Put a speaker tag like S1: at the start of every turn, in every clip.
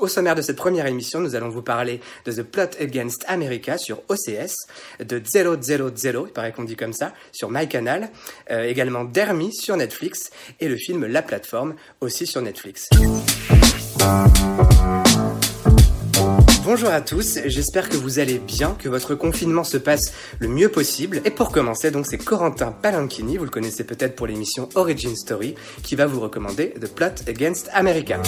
S1: Au sommaire de cette première émission, nous allons vous parler de The Plot Against America sur OCS, de 000, il paraît qu'on dit comme ça, sur MyCanal, euh, également Dermy sur Netflix et le film La Plateforme aussi sur Netflix. Bonjour à tous, j'espère que vous allez bien, que votre confinement se passe le mieux possible. Et pour commencer, donc c'est Corentin Palanchini, vous le connaissez peut-être pour l'émission Origin Story, qui va vous recommander The Plot Against America.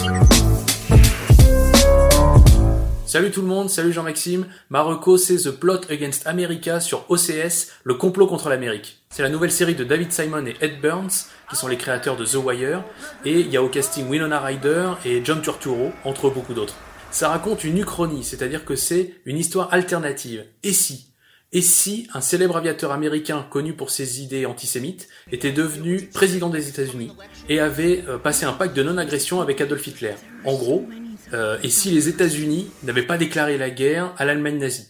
S2: Salut tout le monde, salut Jean-Maxime. Marocco, c'est The Plot Against America sur OCS, le complot contre l'Amérique. C'est la nouvelle série de David Simon et Ed Burns, qui sont les créateurs de The Wire, et il y a au casting Winona Ryder et John Turturro, entre beaucoup d'autres. Ça raconte une uchronie, c'est-à-dire que c'est une histoire alternative. Et si? Et si un célèbre aviateur américain connu pour ses idées antisémites était devenu président des États-Unis et avait euh, passé un pacte de non-agression avec Adolf Hitler? En gros, euh, et si les États-Unis n'avaient pas déclaré la guerre à l'Allemagne nazie.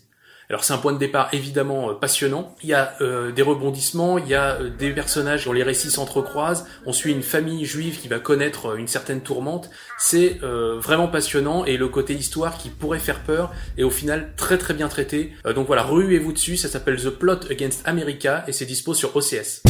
S2: Alors c'est un point de départ évidemment euh, passionnant. Il y a euh, des rebondissements, il y a des personnages dont les récits s'entrecroisent. On suit une famille juive qui va connaître une certaine tourmente. C'est vraiment passionnant et le côté histoire qui pourrait faire peur est au final très très bien traité. donc voilà, ruez-vous dessus. Ça s'appelle The Plot Against America et c'est dispo sur OCS.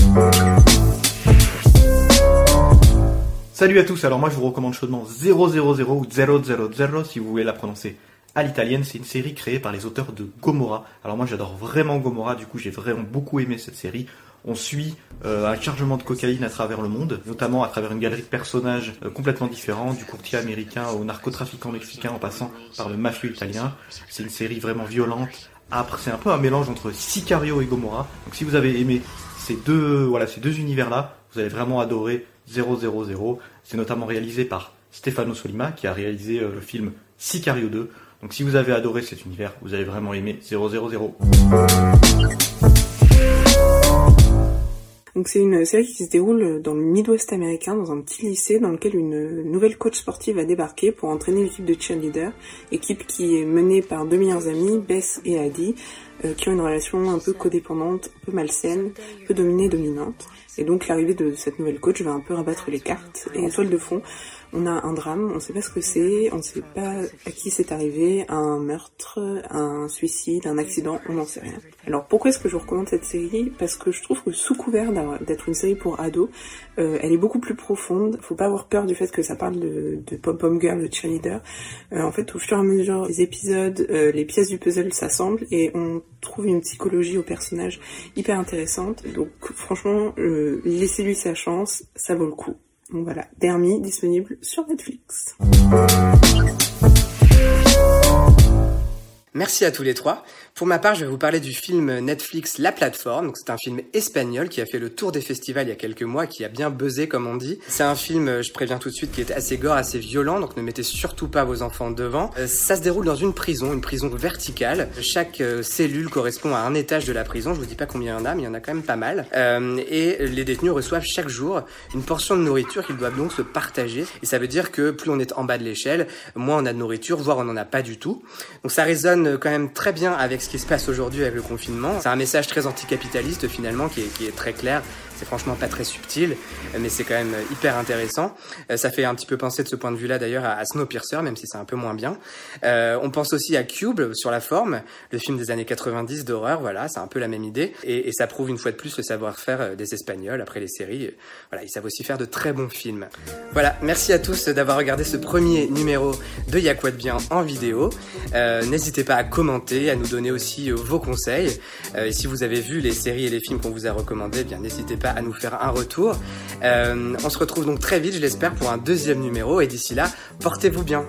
S3: Salut à tous, alors moi je vous recommande chaudement 000 ou 000 si vous voulez la prononcer à l'italienne. C'est une série créée par les auteurs de Gomorrah. Alors moi j'adore vraiment Gomorrah, du coup j'ai vraiment beaucoup aimé cette série. On suit euh, un chargement de cocaïne à travers le monde, notamment à travers une galerie de personnages euh, complètement différents, du courtier américain au narcotrafiquant mexicain en passant par le mafieux italien. C'est une série vraiment violente, âpre, c'est un peu un mélange entre Sicario et Gomorrah. Donc si vous avez aimé ces deux, voilà, ces deux univers-là, vous allez vraiment adorer 000. C'est notamment réalisé par Stefano Solima qui a réalisé euh, le film Sicario 2. Donc si vous avez adoré cet univers, vous allez vraiment aimer 000.
S4: Donc c'est une série qui se déroule dans le Midwest américain, dans un petit lycée dans lequel une nouvelle coach sportive a débarqué pour entraîner l'équipe de cheerleader, équipe qui est menée par deux meilleurs amis, Bess et Adi, euh, qui ont une relation un peu codépendante, un peu malsaine, un peu dominée dominante. Et donc l'arrivée de cette nouvelle coach va un peu rabattre les cartes. Et en toile de fond, on a un drame, on ne sait pas ce que c'est, on ne sait pas à qui c'est arrivé, un meurtre, un suicide, un accident, on n'en sait rien. Alors pourquoi est-ce que je vous recommande cette série? Parce que je trouve que sous couvert d'être une série pour ados, euh, elle est beaucoup plus profonde. Faut pas avoir peur du fait que ça parle de, de pom pom girl, de cheerleader. Euh, en fait, au fur et à mesure des épisodes, euh, les pièces du puzzle s'assemblent et on trouve une psychologie au personnage hyper intéressante. Donc franchement, laissez-lui sa chance, ça vaut le coup. Donc voilà, Dermy disponible sur Netflix.
S1: Merci à tous les trois. Pour ma part, je vais vous parler du film Netflix La Plateforme. C'est un film espagnol qui a fait le tour des festivals il y a quelques mois, qui a bien buzzé comme on dit. C'est un film, je préviens tout de suite, qui est assez gore, assez violent, donc ne mettez surtout pas vos enfants devant. Euh, ça se déroule dans une prison, une prison verticale. Chaque euh, cellule correspond à un étage de la prison. Je vous dis pas combien il y en a, mais il y en a quand même pas mal. Euh, et les détenus reçoivent chaque jour une portion de nourriture qu'ils doivent donc se partager. Et ça veut dire que plus on est en bas de l'échelle, moins on a de nourriture, voire on n'en a pas du tout. Donc ça résonne quand même très bien avec ce qui se passe aujourd'hui avec le confinement. C'est un message très anticapitaliste finalement qui est, très clair. C'est franchement pas très subtil, mais c'est quand même hyper intéressant. Euh, ça fait un petit peu penser de ce point de vue-là d'ailleurs à Snowpiercer, même si c'est un peu moins bien. Euh, on pense aussi à Cube sur la forme, le film des années 90 d'horreur. Voilà, c'est un peu la même idée, et, ça prouve une fois de plus le savoir-faire euh, des Espagnols après les séries. Voilà, ils savent aussi faire de très bons films. Voilà, merci à tous d'avoir regardé ce premier numéro de Y'a quoi de bien en vidéo. Euh, N'hésitez pas à commenter, à nous donner aussi vos conseils. Euh, et si vous avez vu les séries et les films qu'on vous a recommandés, eh bien n'hésitez pas à nous faire un retour. Euh, on se retrouve donc très vite, je l'espère, pour un deuxième numéro. Et d'ici là, portez-vous bien.